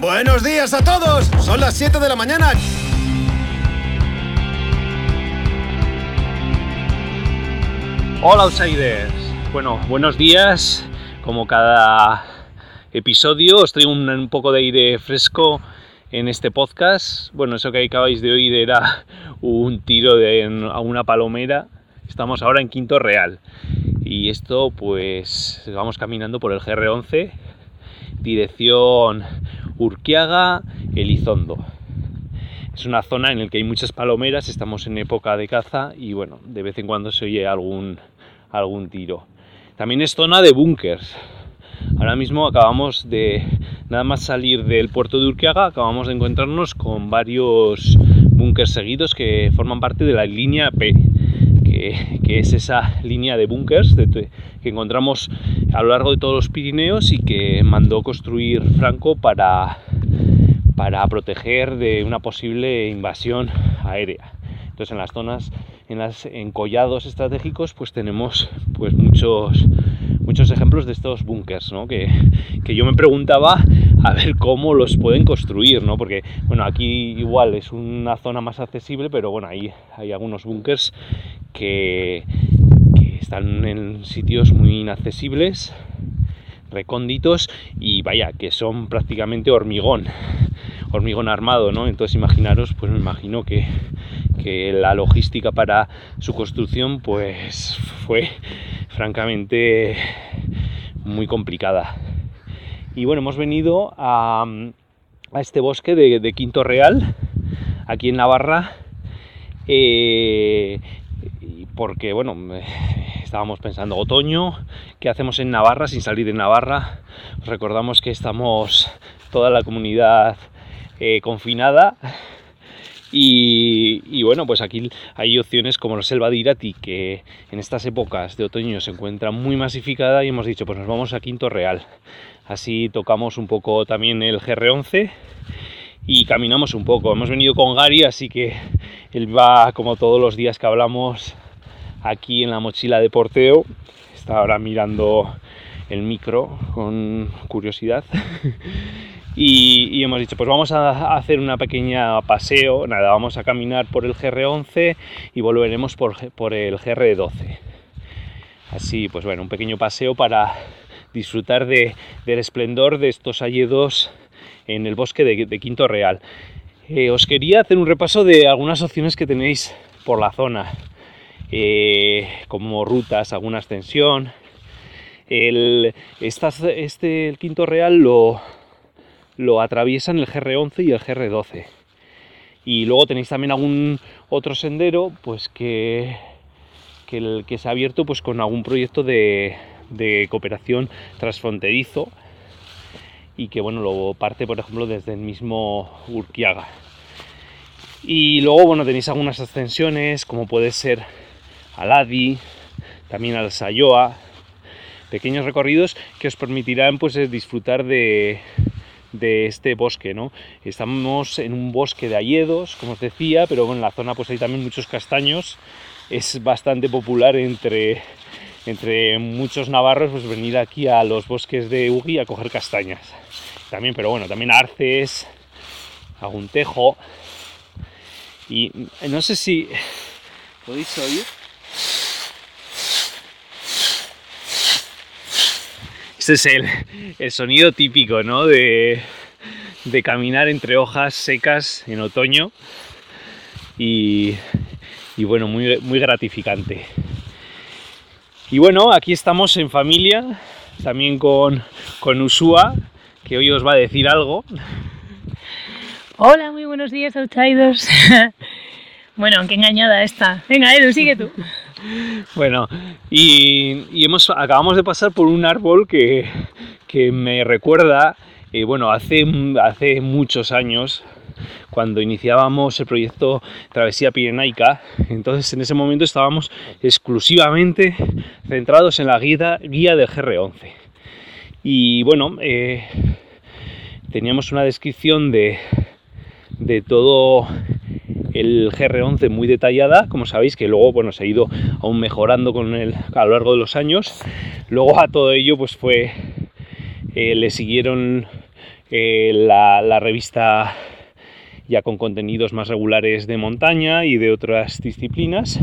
Buenos días a todos. Son las 7 de la mañana. Hola outsiders. Bueno, buenos días. Como cada episodio os traigo un, poco de aire fresco en este podcast. Bueno, eso que acabáis de oír era un tiro a una palomera. Estamos ahora en Quinto Real. Y esto pues vamos caminando por el GR11, dirección Urquiaga, Elizondo. Es una zona en la que hay muchas palomeras, estamos en época de caza y bueno, de vez en cuando se oye algún, algún tiro. También es zona de búnkers. Ahora mismo acabamos de, nada más salir del puerto de Urquiaga, acabamos de encontrarnos con varios búnkers seguidos que forman parte de la línea P, que, es esa línea de búnkers que encontramos a lo largo de todos los Pirineos y que mandó construir Franco para, para proteger de una posible invasión aérea. Entonces en las zonas, en los encollados estratégicos, pues tenemos pues muchos muchos ejemplos de estos búnkers, ¿no? que, que, yo me preguntaba a ver cómo los pueden construir, ¿no? porque bueno, aquí igual es una zona más accesible, pero bueno, ahí hay algunos búnkers que, que están en sitios muy inaccesibles, recónditos y vaya, que son prácticamente hormigón, hormigón armado, ¿no? Entonces imaginaros, pues me imagino que, que la logística para su construcción pues fue francamente muy complicada. Y bueno, hemos venido a, este bosque de, de, Quinto Real, aquí en Navarra, eh, porque bueno, estábamos pensando otoño, ¿qué hacemos en Navarra sin salir de Navarra? Recordamos que estamos toda la comunidad eh, confinada y, bueno, pues aquí hay opciones como la selva de Irati, que en estas épocas de otoño se encuentra muy masificada y hemos dicho, pues nos vamos a Quinto Real. Así tocamos un poco también el GR11 y caminamos un poco. Hemos venido con Gary, así que él va como todos los días que hablamos aquí en la mochila de porteo. Está ahora mirando el micro con curiosidad. Y, hemos dicho, pues vamos a hacer una pequeña paseo, nada, vamos a caminar por el GR11 y volveremos por, por el GR12. Así, pues bueno, un pequeño paseo para disfrutar de, del esplendor de estos hayedos en el bosque de, Quinto Real. Eh, os quería hacer un repaso de algunas opciones que tenéis por la zona, eh, como rutas, alguna extensión. El, estas, este, el Quinto Real lo, lo atraviesan el GR11 y el GR12. Y luego tenéis también algún otro sendero pues que, que, el, que se ha abierto pues con algún proyecto de, de cooperación transfronterizo y que bueno, lo parte por ejemplo desde el mismo Urquiaga. Y luego bueno, tenéis algunas ascensiones como puede ser al Adi, también al Sayoa, pequeños recorridos que os permitirán pues disfrutar de, de este bosque, ¿no? Estamos en un bosque de hayedos, como os decía, pero en la zona pues hay también muchos castaños. Es bastante popular entre, entre muchos navarros pues venir aquí a los bosques de Ugi a coger castañas. También, pero bueno, también arces, aguntejo. Y no sé si podéis oír. Es el, el sonido típico, ¿no? De, de, caminar entre hojas secas en otoño. Y, y bueno, muy, muy gratificante. Y bueno, aquí estamos en familia, también con, con Usua, que hoy os va a decir algo. Hola, muy buenos días, outsiders. bueno, aunque engañada está. Venga, Edu, sigue tú. Bueno, y, hemos, acabamos de pasar por un árbol que, que me recuerda, eh, bueno, hace, hace muchos años, cuando iniciábamos el proyecto Travesía Pirenaica, entonces en ese momento estábamos exclusivamente centrados en la guía, guía del GR11. Y bueno, eh, teníamos una descripción de, de todo el GR11 muy detallada, como sabéis, que luego bueno, se ha ido aún mejorando con el, a lo largo de los años. Luego a todo ello pues fue, eh, le siguieron eh, la, revista ya con contenidos más regulares de montaña y de otras disciplinas.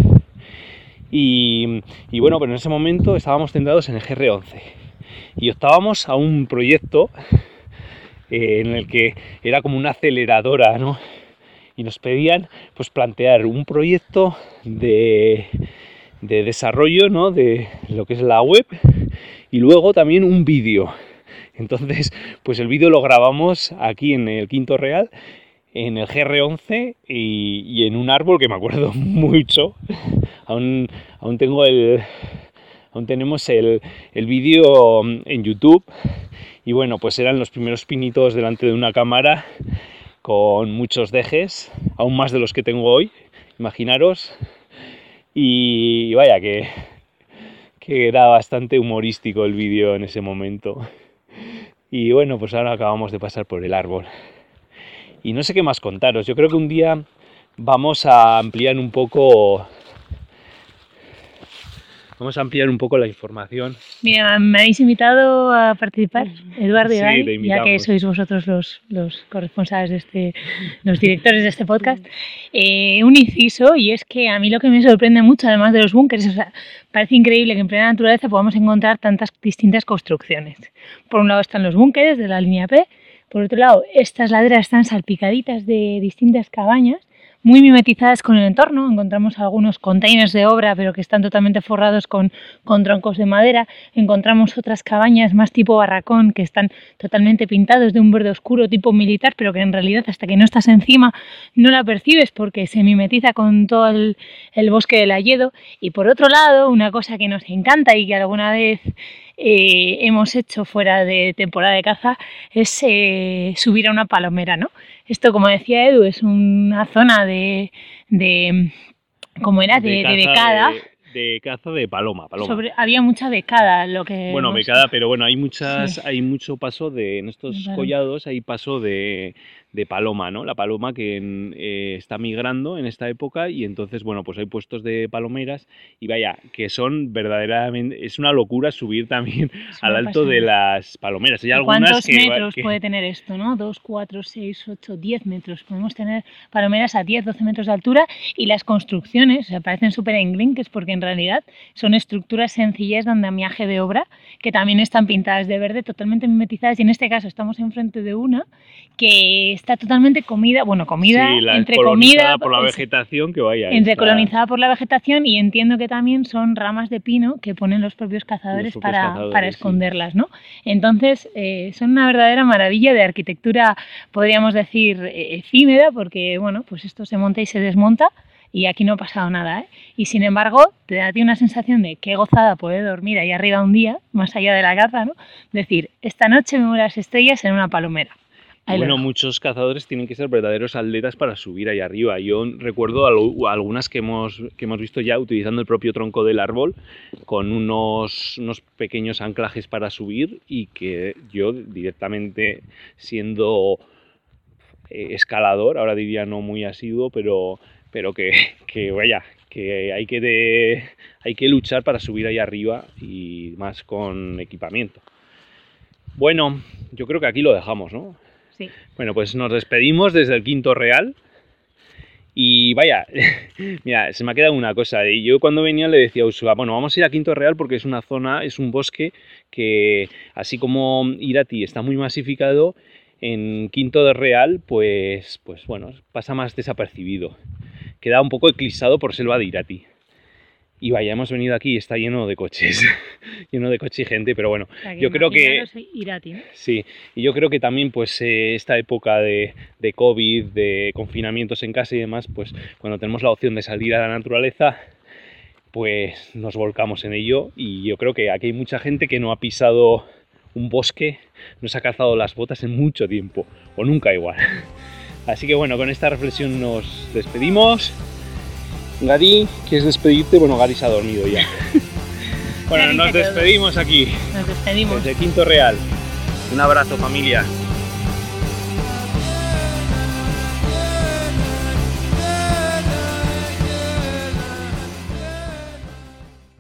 Y, y, bueno, pero en ese momento estábamos centrados en el GR11 y optábamos a un proyecto eh, en el que era como una aceleradora, ¿no? Y nos pedían pues plantear un proyecto de, de desarrollo, ¿no? De lo que es la web y luego también un vídeo. Entonces, pues el vídeo lo grabamos aquí en el Quinto Real, en el GR11 y, y en un árbol que me acuerdo mucho. Aún, aún tengo el, aún tenemos el, el vídeo en YouTube y bueno, pues eran los primeros pinitos delante de una cámara con muchos dejes, aún más de los que tengo hoy, imaginaros. Y vaya que, que era bastante humorístico el vídeo en ese momento. Y bueno, pues ahora acabamos de pasar por el árbol. Y no sé qué más contaros. Yo creo que un día vamos a ampliar un poco Vamos a ampliar un poco la información. Mira, me habéis invitado a participar, Eduardo y Sí, te ya que sois vosotros los, los corresponsables de este, los directores de este podcast. Eh, un inciso, y es que a mí lo que me sorprende mucho, además de los búnkeres, o sea, parece increíble que en plena naturaleza podamos encontrar tantas distintas construcciones. Por un lado están los búnkeres de la línea P, por otro lado, estas laderas están salpicaditas de distintas cabañas muy mimetizadas con el entorno. Encontramos algunos containers de obra, pero que están totalmente forrados con, con troncos de madera. Encontramos otras cabañas más tipo barracón, que están totalmente pintados de un verde oscuro tipo militar, pero que en realidad hasta que no estás encima no la percibes porque se mimetiza con todo el, bosque del hayedo. Y por otro lado, una cosa que nos encanta y que alguna vez eh, hemos hecho fuera de temporada de caza es eh, subir a una palomera, ¿no? Esto, como decía Edu, es una zona de, de ¿cómo era? De, de caza becada. De, de caza de paloma. paloma. Sobre, había mucha becada, lo que Bueno, becada, pero bueno, hay muchas, Sí. hay mucho paso de, en estos collados hay paso de, de paloma, ¿no? La paloma que en- eh, está migrando en esta época y entonces, bueno, pues hay puestos de palomeras y vaya, que son verdaderamente, es una locura subir también al alto de las palomeras. Hay ¿Y algunas ¿Cuántos que, metros que- puede tener esto, no? 2, 4, 6, 8, 10 metros. Podemos tener palomeras a 10, 12 metros de altura y las construcciones, o sea, parecen súper englinques porque en realidad son estructuras sencillas de andamiaje de obra que también están pintadas de verde, totalmente mimetizadas y en este caso estamos enfrente de una que está totalmente comida, bueno, comida, sí, la- entre colonizada comida, por la vegetación que vaya. entre está- colonizada por la vegetación y entiendo que también son ramas de pino que ponen los propios cazadores, propios para, cazadores, para sí. esconderlas, ¿no? Entonces, eh, son una verdadera maravilla de arquitectura, podríamos decir, eh, efímera, porque, bueno, pues esto se monta y se desmonta y aquí no ha pasado nada, ¿eh? Y sin embargo, te da a ti una sensación de qué gozada poder dormir ahí arriba un día, más allá de la caza, ¿no? Decir, esta noche me veo las estrellas en una palomera. Ahí bueno, muchos cazadores tienen que ser verdaderos atletas para subir ahí arriba. Yo recuerdo al- algunas que hemos, que hemos visto ya utilizando el propio tronco del árbol con unos, unos pequeños anclajes para subir y que yo directamente siendo eh, escalador, ahora diría no muy asiduo, pero, pero que, que vaya, que hay que, de- hay que luchar para subir ahí arriba y más con equipamiento. Bueno, yo creo que aquí lo dejamos, ¿no? Bueno, pues nos despedimos desde el Quinto Real. Y vaya, mira, se me ha quedado una cosa. Y yo cuando venía le decía a Ursula, bueno, vamos a ir a Quinto Real porque es una zona, es un bosque que, así como Irati está muy masificado, en Quinto de Real, pues, pues bueno, pasa más desapercibido. Queda un poco eclipsado por selva de Irati. Y vaya, hemos venido aquí y está lleno de coches, lleno de coche y gente, pero bueno, O sea, yo creo que- imaginaros Irati, ¿no? Sí, y yo creo que también pues eh, esta época de, de COVID, de confinamientos en casa y demás, pues cuando tenemos la opción de salir a la naturaleza, pues nos volcamos en ello y yo creo que aquí hay mucha gente que no ha pisado un bosque, no se ha calzado las botas en mucho tiempo, o nunca igual. Así que bueno, con esta reflexión nos despedimos. Gary, ¿quieres despedirte? Bueno, Gary se ha dormido ya. bueno, Gary nos despedimos aquí, Nos despedimos. desde Quinto Real. Un abrazo familia.